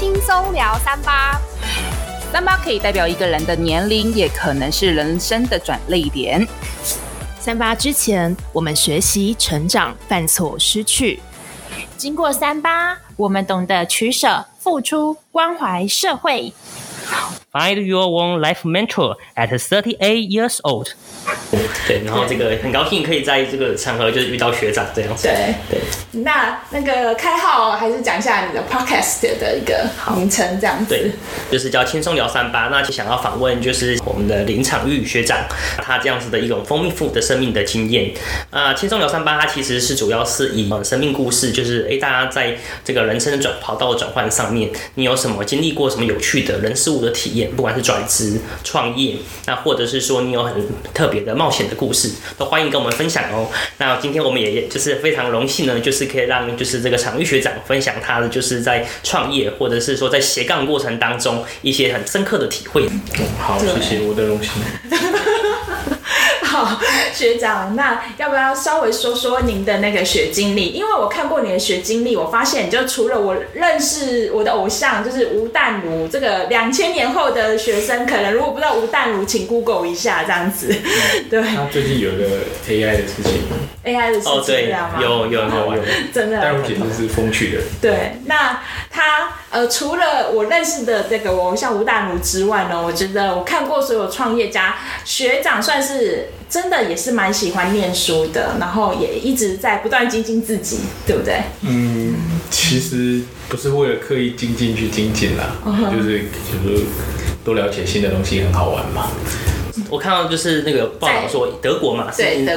到轻松聊三八。三八可以代表一个人的年龄，也可能是人生的转捩点。三八之前，我们学习、成长、犯错、失去；经过三八，我们懂得取舍、付出、关怀社会。Find your own life mentor at thirty-eight years old。对，然后这个很高兴可以在这个场合就是遇到学长这样子。对对。那那个开号还是讲一下你的 podcast 的一个名称这样子。对，就是叫轻松聊三八。那就想要访问就是我们的林场玉学长，他这样子的一种丰富的生命的经验。啊，轻松聊三八，它其实是主要是以生命故事，就是哎，大家在这个人生的转跑道转换上面，你有什么经历过什么有趣的人事物的体验？不管是转职、创业，那或者是说你有很特别的冒险的故事，都欢迎跟我们分享哦。那今天我们也就是非常荣幸呢，就是可以让就是这个昶育学长分享他的就是在创业或者是说在斜杠过程当中一些很深刻的体会。好，谢谢，我的荣幸。好，学长，那要不要稍微说说您的那个学经历？因为我看过你的学经历，我发现你就除了我认识我的偶像就是吴淡如这个两千年后的学生，可能如果不知道吴淡如，请 Google 一下这样子。对，他最近有个 AI 的事情，AI 的事情哦，对，有有有有，真的，淡如简直是风趣的。对，那他呃，除了我认识的这个我偶像吴淡如之外呢，我觉得我看过所有创业家学长，算是。真的也是蛮喜欢念书的，然后也一直在不断精进自己，对不对？嗯，其实不是为了刻意精进去精进啦，uh -huh. 就是就是多了解新的东西很好玩嘛。我看到就是那个报道说德国嘛，是 M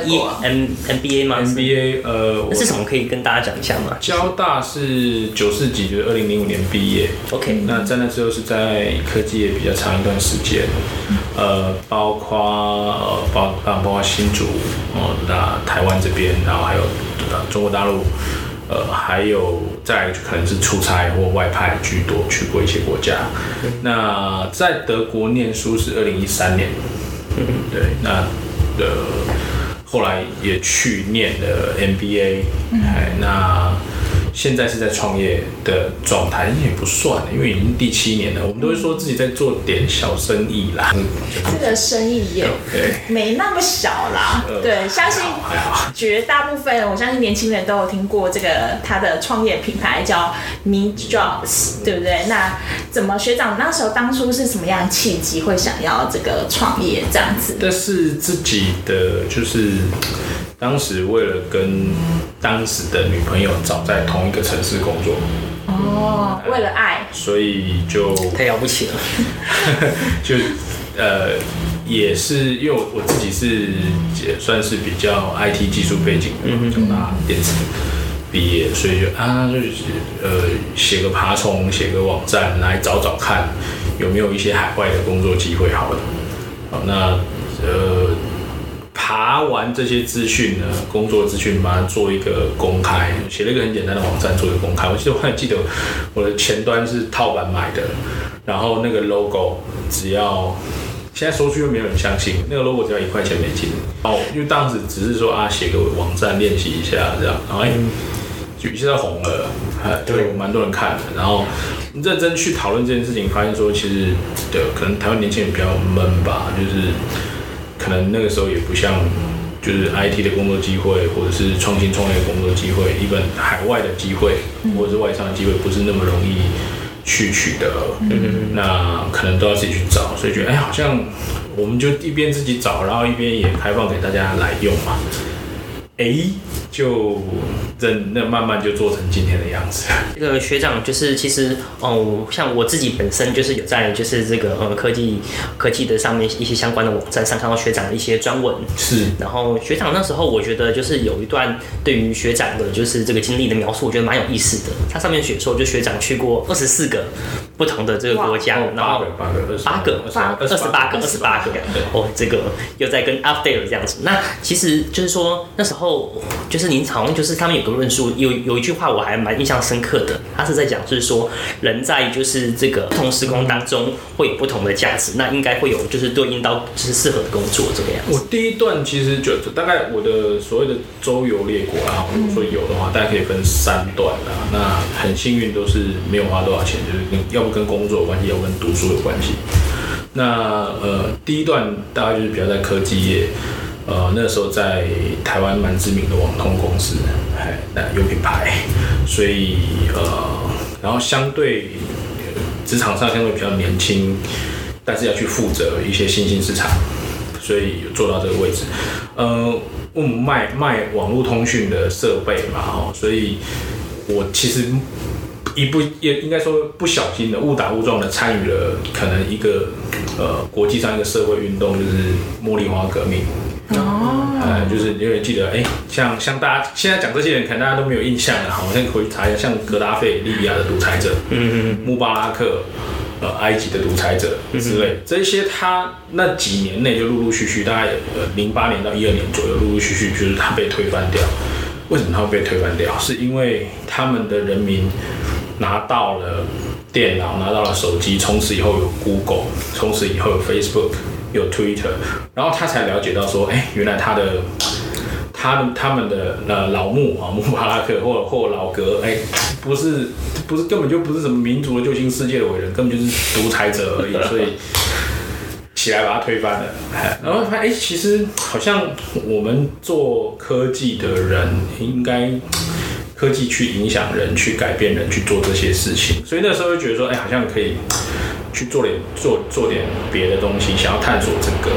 M B A 吗？M B A 呃，那是什么？可以跟大家讲一下吗？交大是九四级，就是二零零五年毕业。OK，那在那之后是在科技业比较长一段时间，呃，包括呃包包包括新竹哦，那台湾这边，然后还有中国大陆，呃，还有再就可能是出差或外派居多，去过一些国家。那在德国念书是二零一三年。嗯，对，那呃，后来也去念了 MBA，哎，那。现在是在创业的状态，也不算，因为已经第七年了。我们都会说自己在做点小生意啦。嗯，这个生意也没那么小啦。呃、对，相信绝大部分，我相信年轻人都有听过这个他的创业品牌叫 Meet Jobs，对不对？那怎么学长那时候当初是什么样的契机会想要这个创业这样子？这是自己的，就是。当时为了跟当时的女朋友找在同一个城市工作，哦，为了爱，所以就太了不起了，就呃也是因为我我自己是也算是比较 IT 技术背景的，就拿电子毕业，所以就啊就呃写个爬虫，写个网站来找找看有没有一些海外的工作机会，好了，好那呃。爬完这些资讯呢，工作资讯把它做一个公开，写了一个很简单的网站做一个公开。我记得我还记得我的前端是套版买的，然后那个 logo 只要现在说出去又没有人相信，那个 logo 只要一块钱美金。哦，因为当时只是说啊，写个网站练习一下这样，然后哎，就现在红了，对，蛮多人看的。然后认真去讨论这件事情，发现说其实对，可能台湾年轻人比较闷吧，就是。可能那个时候也不像，就是 IT 的工作机会，或者是创新创业的工作机会，一本海外的机会，或者是外商的机会，不是那么容易去取得。嗯，那可能都要自己去找，所以觉得哎，好像我们就一边自己找，然后一边也开放给大家来用嘛。哎。就真那慢慢就做成今天的样子。这个学长就是其实哦，像我自己本身就是有在就是这个呃科技科技的上面一些相关的网站上看到学长的一些专文。是。然后学长那时候我觉得就是有一段对于学长的就是这个经历的描述，我觉得蛮有意思的。他上面写说，就学长去过二十四个不同的这个国家，然后八个八个二十八个二十八个。哦，这个又在跟 update 这样子。那其实就是说那时候。候就是您好像就是他们有个论述，有有一句话我还蛮印象深刻的，他是在讲就是说人在就是这个不同时空当中会有不同的价值，那应该会有就是对应到就是适合的工作这个样子。我第一段其实就大概我的所谓的周游列国啊，如果说有的话，大概可以分三段啊。那很幸运都是没有花多少钱，就是跟要不跟工作有关系，要不跟读书有关系。那呃，第一段大概就是比较在科技业。呃，那时候在台湾蛮知名的网通公司，哎，那有品牌，所以呃，然后相对职场上相对比较年轻，但是要去负责一些新兴市场，所以有做到这个位置。呃，我们卖卖网络通讯的设备嘛，哦，所以我其实一不也应该说不小心的误打误撞的参与了可能一个呃国际上一个社会运动，就是茉莉花革命。哦，呃，就是因为记得，哎、欸，像像大家现在讲这些人，可能大家都没有印象了。好，我先回去查一下，像格达费，利比亚的独裁者，嗯嗯，穆巴拉克，呃，埃及的独裁者之类，这些他那几年内就陆陆续续，大概呃零八年到一二年左右，陆陆续续就是他被推翻掉。为什么他会被推翻掉？是因为他们的人民拿到了电脑，拿到了手机，从此以后有 Google，从此以后有 Facebook。有 Twitter，然后他才了解到说，哎，原来他的，他他们的呃老穆啊，穆巴拉克或或老格，哎，不是不是根本就不是什么民族的救星世界的伟人，根本就是独裁者而已，所以 起来把他推翻了。然后发现，哎，其实好像我们做科技的人，应该科技去影响人，去改变人，去做这些事情，所以那时候就觉得说，哎，好像可以。去做点做做点别的东西，想要探索这个，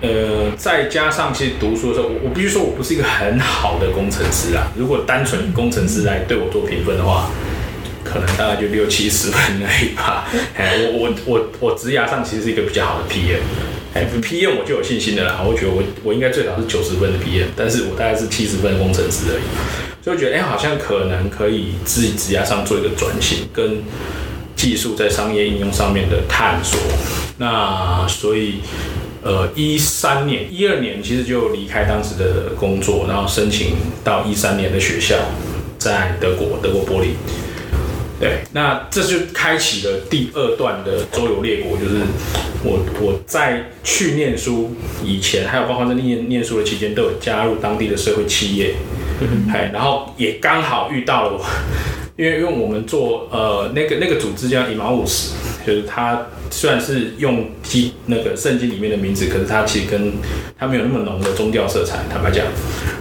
呃，再加上其实读书的时候，我我必须说我不是一个很好的工程师啊。如果单纯工程师来对我做评分的话，可能大概就六七十分而已吧。哎，我我我我职涯上其实是一个比较好的 PM，哎，PM 我就有信心的啦。我觉得我我应该最少是九十分的 PM，但是我大概是七十分的工程师而已。所以我觉得哎、好像可能可以自己职涯上做一个转型跟。技术在商业应用上面的探索，那所以，呃，一三年、一二年其实就离开当时的工作，然后申请到一三年的学校，在德国，德国柏林。对，那这就开启了第二段的周游列国，就是我我在去念书以前，还有包括在念念书的期间，都有加入当地的社会企业，哎，然后也刚好遇到了我。因为因为我们做呃那个那个组织叫以马五十就是它虽然是用基那个圣经里面的名字，可是它其实跟它没有那么浓的宗教色彩，坦白讲。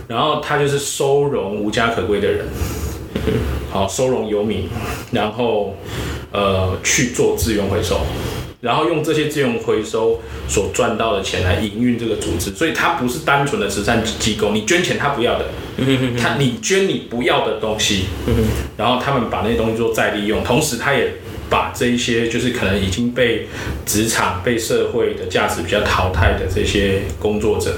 然后它就是收容无家可归的人，好收容游民，然后呃去做资源回收。然后用这些资源回收所赚到的钱来营运这个组织，所以它不是单纯的慈善机构。你捐钱他不要的，他你捐你不要的东西，然后他们把那些东西做再利用，同时他也把这一些就是可能已经被职场、被社会的价值比较淘汰的这些工作者，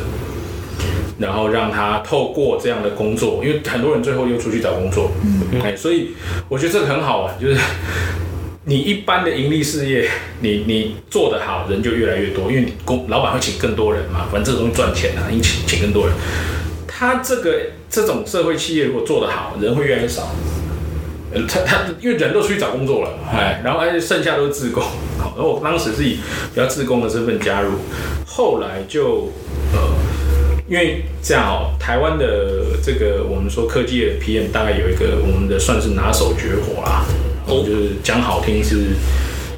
然后让他透过这样的工作，因为很多人最后又出去找工作，哎，所以我觉得这个很好玩，就是。你一般的盈利事业，你你做得好，人就越来越多，因为你公老板会请更多人嘛，反正这个东西赚钱啊，你请请更多人。他这个这种社会企业如果做得好，人会越来越少。他他因为人都出去找工作了，哎，然后而且剩下都是自工。好，然后我当时是以比较自工的身份加入，后来就呃，因为这样哦，台湾的这个我们说科技的 PM 大概有一个我们的算是拿手绝活啦。我就是讲好听是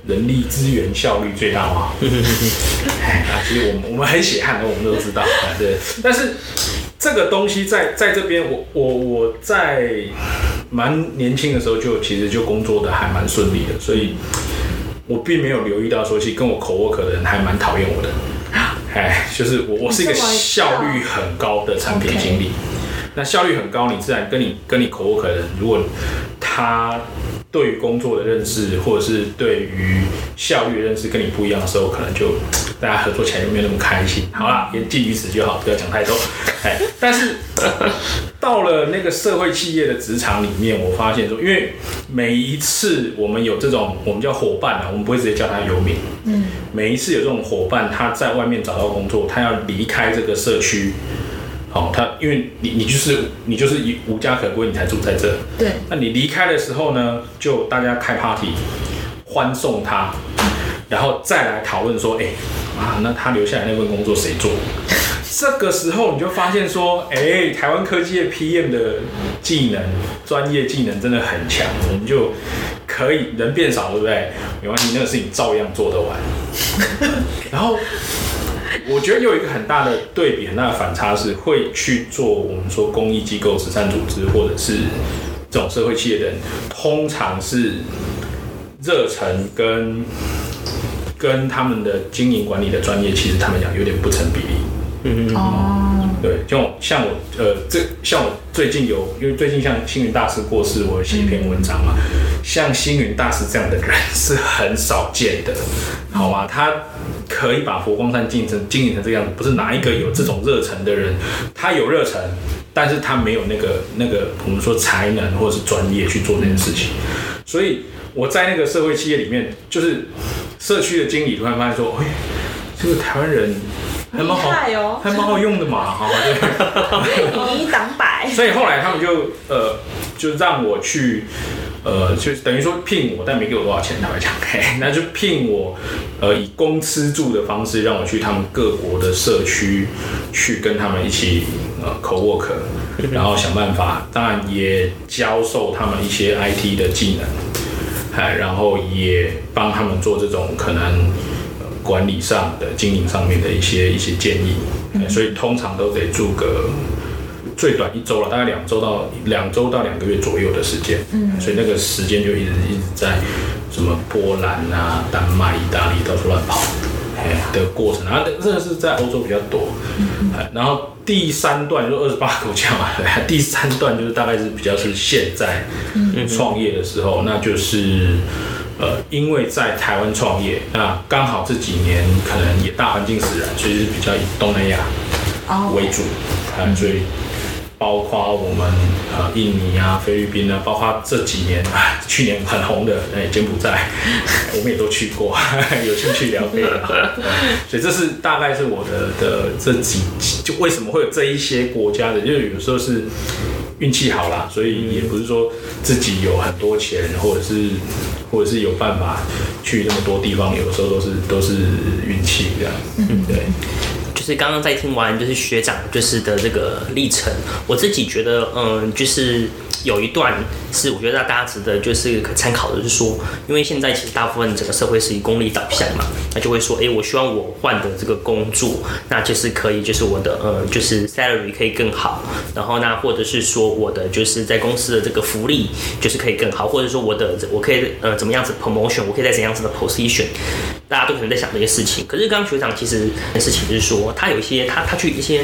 人力资源效率最大化，啊，其实我们我们很血汗的，我们都知道，对。但是这个东西在在这边，我我我在蛮年轻的时候就其实就工作的还蛮顺利的，所以我并没有留意到说，其实跟我 co-work 的人还蛮讨厌我的，哎，就是我我是一个效率很高的产品经理，那效率很高，你自然跟你跟你 co-work 的人，如果他。对于工作的认识，或者是对于效率的认识跟你不一样的时候，可能就大家合作起来就没有那么开心。好啦，言尽于此就好，不要讲太多。哎，但是到了那个社会企业的职场里面，我发现说，因为每一次我们有这种我们叫伙伴啊，我们不会直接叫他游民。嗯，每一次有这种伙伴，他在外面找到工作，他要离开这个社区，哦，他因为你你就是你就是无家可归，你才住在这。对。那你离开的时候呢，就大家开 party 欢送他，然后再来讨论说，哎、欸，啊，那他留下来那份工作谁做？这个时候你就发现说，哎、欸，台湾科技的 PM 的技能、专业技能真的很强，我们就可以人变少，对不对？没关系，那个事情照样做得完。然后。我觉得有一个很大的对比，很大的反差是会去做我们说公益机构、慈善组织或者是这种社会企业的人，通常是热忱跟跟他们的经营管理的专业，其实他们讲有点不成比例。嗯哦，对，就像我呃，这像我最近有，因为最近像星云大师过世，我写一篇文章嘛，像星云大师这样的人是很少见的，好吗？他。可以把佛光山经营成经营成这样子，不是哪一个有这种热忱的人，他有热忱，但是他没有那个那个我们说才能或者是专业去做这件事情。所以我在那个社会企业里面，就是社区的经理突然发现说，哎，这个台湾人还蛮好，哦、还蛮好用的嘛，哈，对，以一挡百。所以后来他们就呃，就让我去。呃，就等于说聘我，但没给我多少钱，坦白讲，嘿，那就聘我，呃，以公吃住的方式让我去他们各国的社区去跟他们一起呃 co-work，然后想办法，当然也教授他们一些 IT 的技能，嗨，然后也帮他们做这种可能、呃、管理上的经营上面的一些一些建议，所以通常都得住个。最短一周了，大概两周到两周到两个月左右的时间，嗯，所以那个时间就一直一直在什么波兰啊、丹麦、意大利到处乱跑，哎的过程，然后这个是在欧洲比较多，嗯，然后第三段就二十八个国家嘛，第三段就是大概是比较是现在创业的时候，那就是呃，因为在台湾创业，那刚好这几年可能也大环境使然，所以是比较以东南亚为主，啊，所以。包括我们呃印尼啊、菲律宾啊，包括这几年啊去年很红的哎柬埔寨，我们也都去过，有兴趣了解了。所以这是大概是我的的这几就为什么会有这一些国家的，因为有时候是运气好啦，所以也不是说自己有很多钱，或者是或者是有办法去那么多地方，有的时候都是都是运气这样。嗯，对。就是刚刚在听完就是学长就是的这个历程，我自己觉得，嗯，就是有一段是我觉得大家值得就是可参考的，是说，因为现在其实大部分整个社会是以功利导向嘛，那就会说，哎，我希望我换的这个工作，那就是可以就是我的呃就是 salary 可以更好，然后那或者是说我的就是在公司的这个福利就是可以更好，或者说我的我可以呃怎么样子 promotion，我可以在怎样子的 position。大家都可能在想这些事情，可是刚刚学长其实事情是说，他有一些他他去一些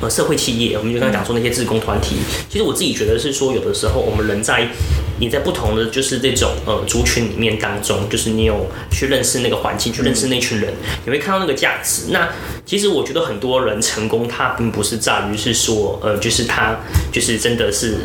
呃社会企业，我们就刚刚讲说那些志工团体，其实我自己觉得是说，有的时候我们人在你在不同的就是这种呃族群里面当中，就是你有去认识那个环境，去认识那群人，你会看到那个价值。那其实我觉得很多人成功，他并不是在于是说呃就是他就是真的是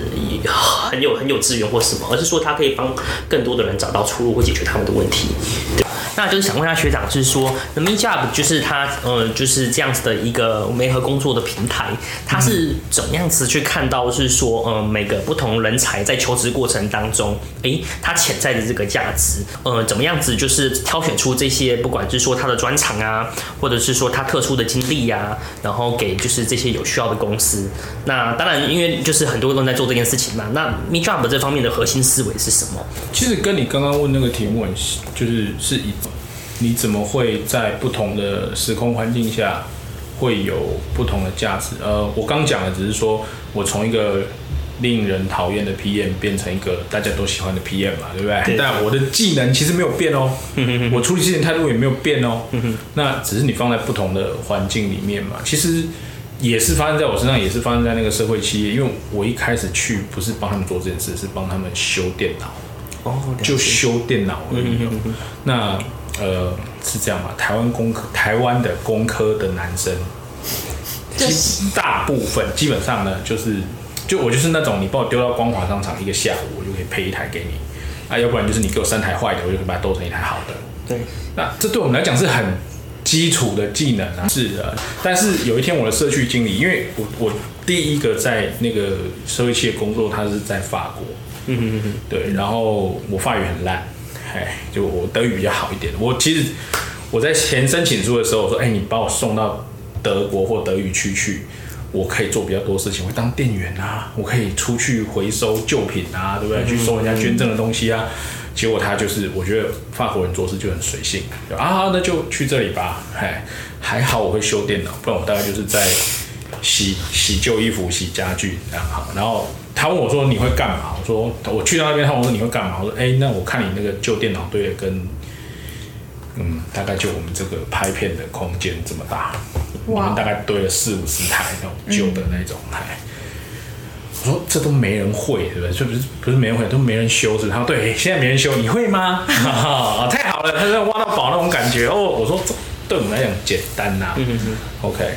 很有很有资源或什么，而是说他可以帮更多的人找到出路或解决他们的问题。对。那就是想问一下学长，是说，The Meet Job 就是他，呃，就是这样子的一个媒合工作的平台，他是怎么样子去看到，是说，呃，每个不同人才在求职过程当中，诶，他潜在的这个价值，呃，怎么样子就是挑选出这些，不管是说他的专长啊，或者是说他特殊的经历呀，然后给就是这些有需要的公司。那当然，因为就是很多人都在做这件事情嘛。那 Meet Job 这方面的核心思维是什么？其实跟你刚刚问那个题目，就是是一。你怎么会在不同的时空环境下会有不同的价值？呃，我刚讲的只是说我从一个令人讨厌的 PM 变成一个大家都喜欢的 PM 嘛，对不对？对。但我的技能其实没有变哦，我处理事情态度也没有变哦。那只是你放在不同的环境里面嘛。其实也是发生在我身上，也是发生在那个社会企业。因为我一开始去不是帮他们做这件事，是帮他们修电脑。哦，就修电脑而已。那。呃，是这样嘛？台湾工科，台湾的工科的男生，其大部分基本上呢，就是就我就是那种，你把我丢到光华商场一个下午，我就可以配一台给你。啊，要不然就是你给我三台坏的，我就可以把它斗成一台好的。对，那这对我们来讲是很基础的技能啊，是的。但是有一天我的社区经理，因为我我第一个在那个社会企业工作，他是在法国，嗯嗯嗯，对，然后我法语很烂，哎，就我德语比较好一点。我其实我在填申请书的时候，我说，哎，你把我送到德国或德语区去，我可以做比较多事情，我当店员啊，我可以出去回收旧品啊，对不对？去收人家捐赠的东西啊。结果他就是，我觉得法国人做事就很随性，啊，那就去这里吧。哎，还好我会修电脑，不然我大概就是在洗洗旧衣服、洗家具这样好。然后他问我说：“你会干嘛？”我说：“我去到那边。”他问我说：“你会干嘛？”我说：“哎，那我看你那个旧电脑堆的跟，嗯，大概就我们这个拍片的空间这么大，我们大概堆了四五十台那种旧的那种台。嗯”我说这都没人会，对不对？就不是不是没人会，都没人修，是不是？他说对，现在没人修，你会吗？啊，太好了，他说挖到宝那种感觉哦。我说这对我们来讲简单呐、啊。嗯嗯 OK，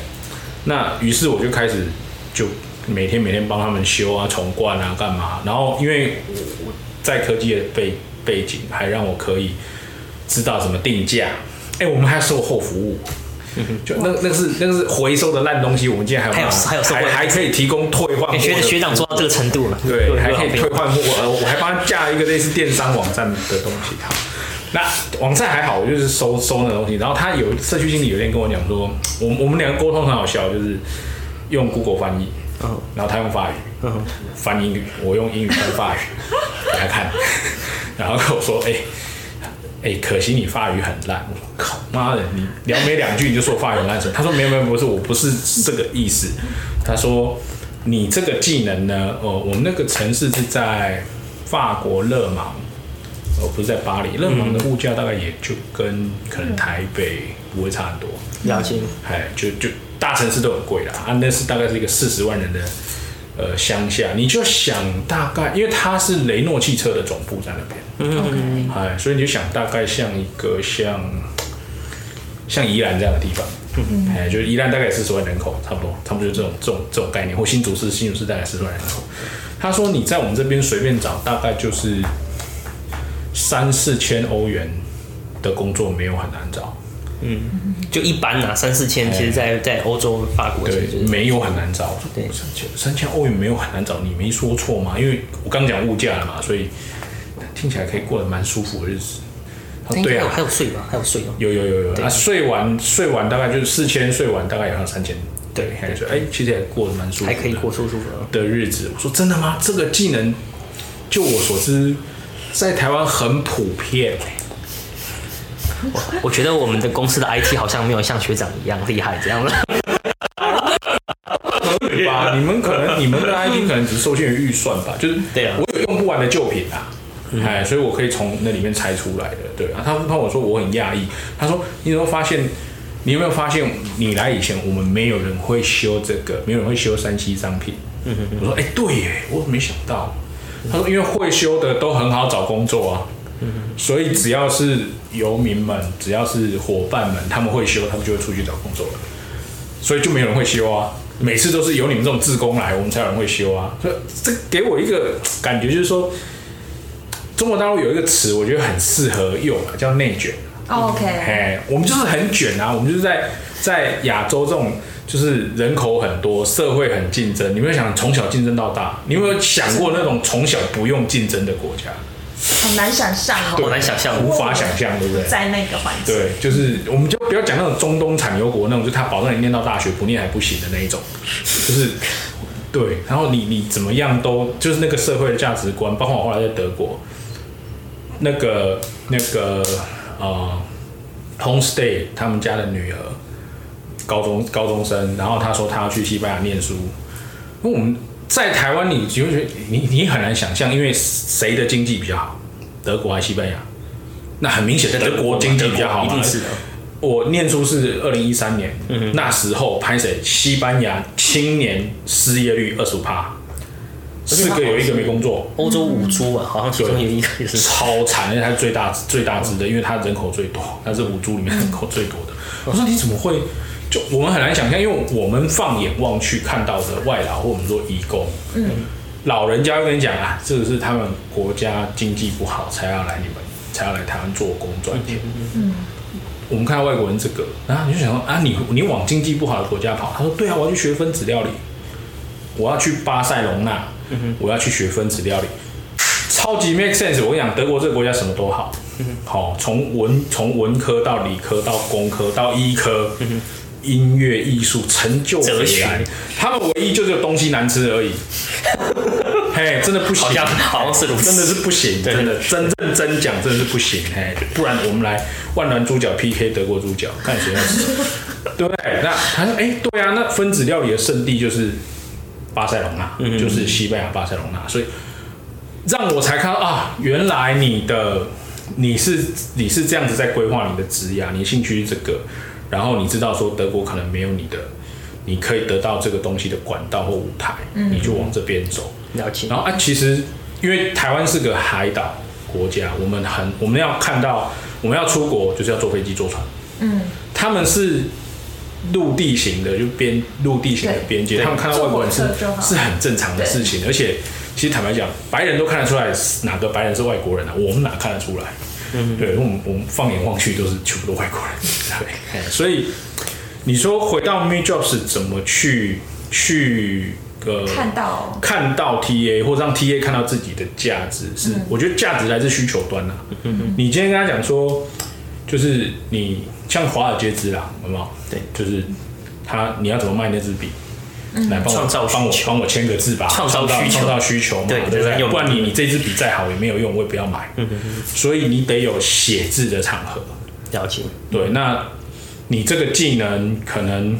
那于是我就开始就每天每天帮他们修啊、重灌啊、干嘛。然后因为我在科技的背背景，还让我可以知道怎么定价。哎，我们还要售后服务。就那那个是那个是回收的烂东西，我们今天还有还有还有还可以提供退换。学学长做到这个程度了，对，还可以退换货。我我还帮他架一个类似电商网站的东西。好，那网站还好，我就是收收那东西。然后他有社区经理有一天跟我讲说，我我们两个沟通很好笑，就是用 Google 翻译，然后他用法语翻英语，我用英语翻法语 给他看，然后跟我说，哎。哎、欸，可惜你法语很烂，我靠妈的，你聊没两句你就说我法语很烂？他说没有没有，不是，我不是这个意思。他说你这个技能呢，哦，我们那个城市是在法国勒芒，哦，不是在巴黎。勒芒的物价大概也就跟可能台北不会差很多。了解。哎，就就大城市都很贵啦，啊，那是大概是一个四十万人的。呃，乡下你就想大概，因为它是雷诺汽车的总部在那边，嗯嗯，哎，所以你就想大概像一个像像宜兰这样的地方，嗯哎，就是宜兰大概四十万人口，差不多，差不多就这种这种这种概念，或新竹市，新竹市大概四十万人口。他说你在我们这边随便找，大概就是三四千欧元的工作，没有很难找。嗯，就一般呐，三四千，其实在，在在欧洲、法国，对，没有很难找。对，三千三千欧元没有很难找，你没说错嘛？因为我刚讲物价了嘛，所以听起来可以过得蛮舒服的日子。对啊，还有税吧？还有税哦。有有有有啊，税完税完大概就是四千，税完大概也要三千。对，还有税。哎，其实也过得蛮舒服，还可以过舒舒服的日子。我说真的吗？这个技能，就我所知，在台湾很普遍。我我觉得我们的公司的 IT 好像没有像学长一样厉害这样 的。对吧？你们可能你们的 IT 可能只是受限于预算吧，就是对啊，我有用不完的旧品啊，哎，所以我可以从那里面拆出来的。对啊，他们跟我说我很讶异，他说你有没有发现？你有没有发现？你来以前我们没有人会修这个，没有人会修三 C 商品。嗯哼，我说哎，对耶，我没想到。他说因为会修的都很好找工作啊。所以只要是游民们，只要是伙伴们，他们会修，他们就会出去找工作了。所以就没有人会修啊。每次都是有你们这种自工来，我们才有人会修啊。所以这给我一个感觉，就是说，中国大陆有一个词，我觉得很适合用啊，叫内卷。OK，哎，我们就是很卷啊。我们就是在在亚洲这种，就是人口很多，社会很竞争。你有没有想从小竞争到大？你有没有想过那种从小不用竞争的国家？很难想象哦，很难想象，无法想象，对不对？在那个环境，对，就是我们就不要讲那种中东产油国那种，就他保证你念到大学不念还不行的那一种，就是对。然后你你怎么样都就是那个社会的价值观，包括我后来在德国，那个那个呃，homestay 他们家的女儿，高中高中生，然后他说他要去西班牙念书，那我们。在台湾，你就觉得你你很难想象，因为谁的经济比较好，德国还是西班牙？那很明显，在德国经济比较好，一定是的。我念书是二零一三年，嗯、那时候拍谁？西班牙青年失业率二十五趴，四个有一个没工作。欧洲五猪啊，好像其中有一个也是超惨，因为它是最大最大值的，因为它人口最多，它是五猪里面人口最多的。我说你怎么会？就我们很难想象，因为我们放眼望去看到的外劳，或我们说移工，嗯，老人家会跟你讲啊，这个是他们国家经济不好才要来你们，才要来台湾做工赚钱，嗯，我们看到外国人这个，然后你就想说啊，你你往经济不好的国家跑，他说对啊，我要去学分子料理，我要去巴塞隆纳，我要去学分子料理，超级 make sense。我跟你讲，德国这个国家什么都好，好从文从文科到理科到工科到医科，音乐艺术成就哲学，他们唯一就是有东西难吃而已。嘿，真的不行，好像好像是真的是不行，真的。真认真讲，真的是不行。嘿，不然我们来万峦猪脚 PK 德国猪脚，看谁要吃，对 不对？那他说，哎、欸，对啊，那分子料理的圣地就是巴塞隆纳，嗯、就是西班牙巴塞隆纳，所以让我才看到啊，原来你的你是你是这样子在规划你的职涯，你兴趣是这个，然后你知道说德国可能没有你的，你可以得到这个东西的管道或舞台，嗯、你就往这边走。了解。然后啊，其实因为台湾是个海岛国家，我们很我们要看到我们要出国就是要坐飞机坐船。嗯。他们是陆地型的，就边陆地型的边界，他们看到外国人是是很正常的事情。而且其实坦白讲，白人都看得出来哪个白人是外国人啊？我们哪看得出来？嗯。对，我们我们放眼望去都是全部都外国人。对。所以你说回到 MeJobs 怎么去去呃？看到看到 TA 或者让 TA 看到自己的价值，是、嗯、我觉得价值来自需求端呐、啊。嗯嗯，你今天跟他讲说，就是你像华尔街之狼，有没有？对，就是他你要怎么卖那支笔？嗯、来帮我帮我帮我签个字吧，创造创造需求嘛，对，不对？不然你你这支笔再好也没有用，我也不要买。嗯嗯嗯。所以你得有写字的场合。了解。对，那你这个技能可能。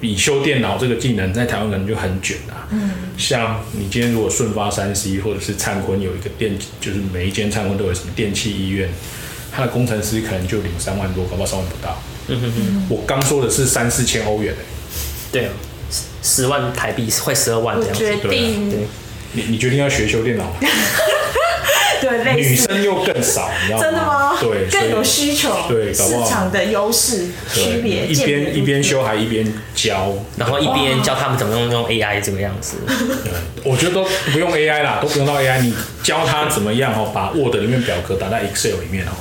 比修电脑这个技能在台湾可能就很卷啊。嗯，像你今天如果顺发三 C 或者是灿坤有一个电，就是每一间灿坤都有什么电器医院，他的工程师可能就领三万多，搞不好三万不到。嗯哼哼，我刚说的是三四千欧元。对啊，十万台币快十二万这样子。我决定，对，你你决定要学修电脑吗？对，女生又更少，你知道吗？真的吗？对，更有需求，对，搞不好市场的优势区别，一边一边修还一边教，然后一边教他们怎么用用 AI 这个样子。对，我觉得都不用 AI 啦，都不用到 AI，你教他怎么样哦，把 Word 里面表格打在 Excel 里面哦。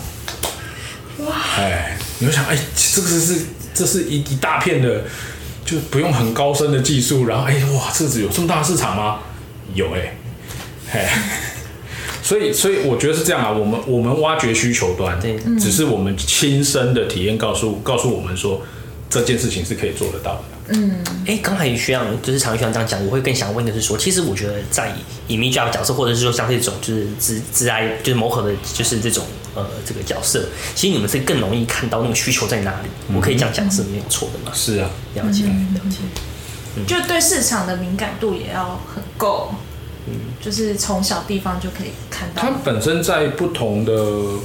哇！哎，你会想，哎，这个是这是一一大片的，就不用很高深的技术，然后哎哇，这个有这么大的市场吗？有哎，哎。所以，所以我觉得是这样啊。我们我们挖掘需求端，对，只是我们亲身的体验告诉告诉我们说，这件事情是可以做得到的。嗯，哎，刚才学长就是常学长这样讲，我会更想问的是说，其实我觉得在以 MeJob 角色，或者是说像这种就是职职涯就是磨合的，就是这种呃这个角色，其实你们是更容易看到那个需求在哪里。嗯、我可以这样讲是没有错的嘛？是啊，了解，了解。就对市场的敏感度也要很够。嗯，就是从小地方就可以看到。它本身在不同的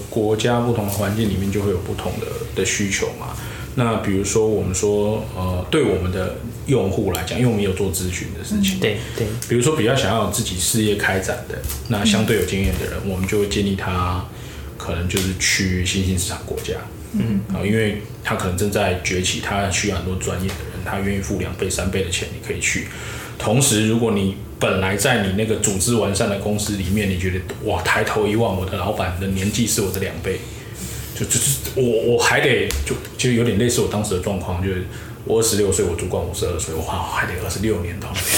国家、不同的环境里面，就会有不同的的需求嘛。那比如说，我们说，呃，对我们的用户来讲，因为我们有做咨询的事情，对、嗯、对。比如说，比较想要自己事业开展的，那相对有经验的人，嗯、我们就会建议他，可能就是去新兴市场国家，嗯，啊，因为他可能正在崛起，他需要很多专业的人，他愿意付两倍、三倍的钱，你可以去。同时，如果你本来在你那个组织完善的公司里面，你觉得哇，抬头一望，我的老板的年纪是我的两倍，就就是我我还得就就有点类似我当时的状况，就是我二十六岁，我主管五十二岁，哇，还得二十六年到那边，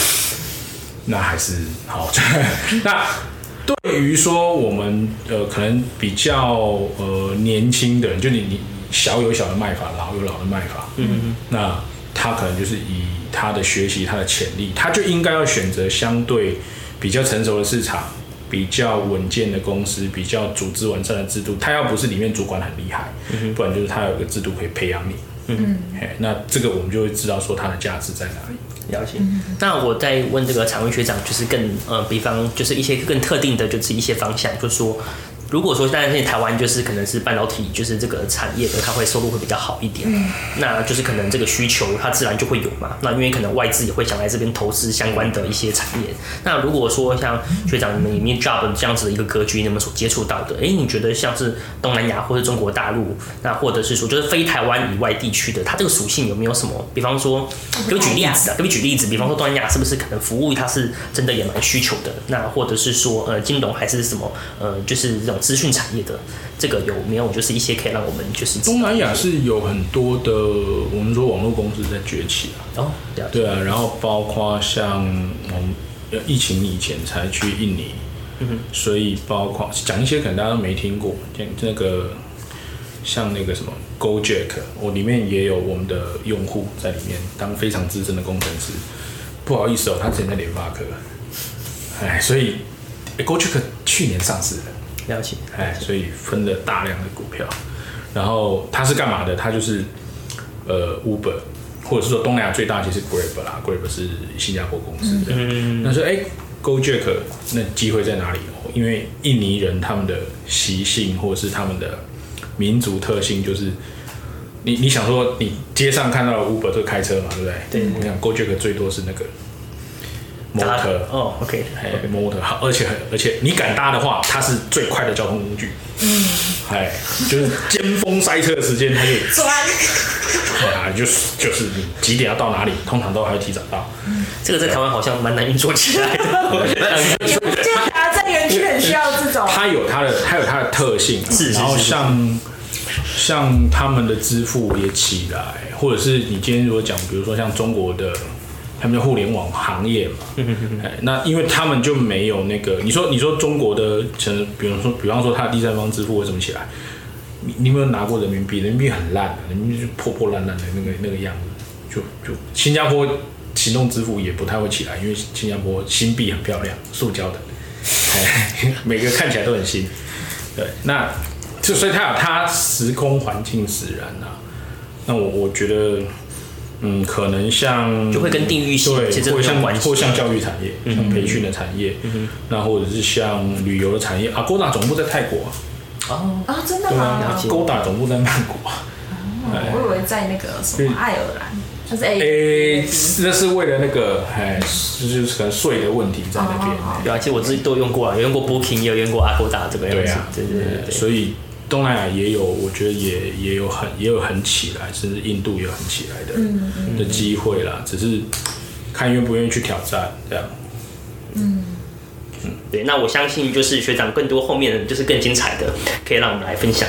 那还是好。那对于说我们呃可能比较呃年轻的人，就你你小有小的卖法，老有老的卖法，嗯嗯，那他可能就是以。他的学习，他的潜力，他就应该要选择相对比较成熟的市场，比较稳健的公司，比较组织完善的制度。他要不是里面主管很厉害，嗯、不然就是他有一个制度可以培养你。嗯，那这个我们就会知道说它的价值在哪里。了解。那我再问这个常威学长，就是更呃，比方就是一些更特定的，就是一些方向，就是说。如果说，当然，现在台湾就是可能是半导体，就是这个产业的，它会收入会比较好一点。嗯，那就是可能这个需求它自然就会有嘛。那因为可能外资也会想来这边投资相关的一些产业。那如果说像学长你们里面 job 这样子的一个格局，你们所接触到的，哎，你觉得像是东南亚或者中国大陆，那或者是说就是非台湾以外地区的，它这个属性有没有什么？比方说，给我举例子啊，给我举例子，比方说东南亚是不是可能服务它是真的也蛮需求的？那或者是说呃金融还是什么呃就是这种。资讯产业的，这个有没有就是一些可以让我们就是东南亚是有很多的，我们说网络公司在崛起啊。哦，对啊，然后包括像我们疫情以前才去印尼，嗯，所以包括讲一些可能大家都没听过，像那个像那个什么 GoJack，我里面也有我们的用户在里面当非常资深的工程师。不好意思哦，他之前在联发科，哎，所以 GoJack 去年上市的。了解，哎，所以分了大量的股票，然后他是干嘛的？他就是呃 Uber，或者是说东南亚最大其实 Grab 啦，Grab 是新加坡公司的。嗯，那说哎，GoJack 那机会在哪里？因为印尼人他们的习性或者是他们的民族特性，就是你你想说你街上看到的 Uber 都是开车嘛，对不对？对，你想 Gojek 最多是那个。摩托哦，OK，哎，摩托好，而且而且你敢搭的话，它是最快的交通工具。嗯，哎，就是尖峰塞车的时间，它就 钻。啊，就是就是你几点要到哪里，通常都还会提早到。嗯，这个在台湾好像蛮难运作起来的。也不见得在园区很需要这种。它有它的，它有它的特性。是，然后像像他们的支付也起来，或者是你今天如果讲，比如说像中国的。他们叫互联网行业嘛，哎，那因为他们就没有那个，你说你说中国的，成，比如说比方说他的第三方支付为什么起来？你你有没有拿过人民币？人民币很烂，人民币就破破烂烂的那个那个样子，就就新加坡行动支付也不太会起来，因为新加坡新币很漂亮，塑胶的，哎，每个看起来都很新，对，那就所以它有它时空环境使然啊，那我我觉得。嗯，可能像就会跟地域性对，或像或像教育产业，嗯、像培训的产业，嗯、那或者是像旅游的产业啊。Agoda 总部在泰国啊，哦啊，真的吗？啊，Agoda 总部在曼谷啊。哦，我以为在那个什么爱尔兰，它是 A A，那是为了那个哎，就是可能税的问题在那边。对啊，其实我自己都用过啊，有用过 Booking，也有用过 Agoda 这个样子。对啊，对对对，所以。东南亚也有，我觉得也也有很也有很起来，甚至印度也有很起来的、的机会啦，只是看愿不愿意去挑战这样。嗯嗯，对，那我相信就是学长更多后面的就是更精彩的，可以让我们来分享。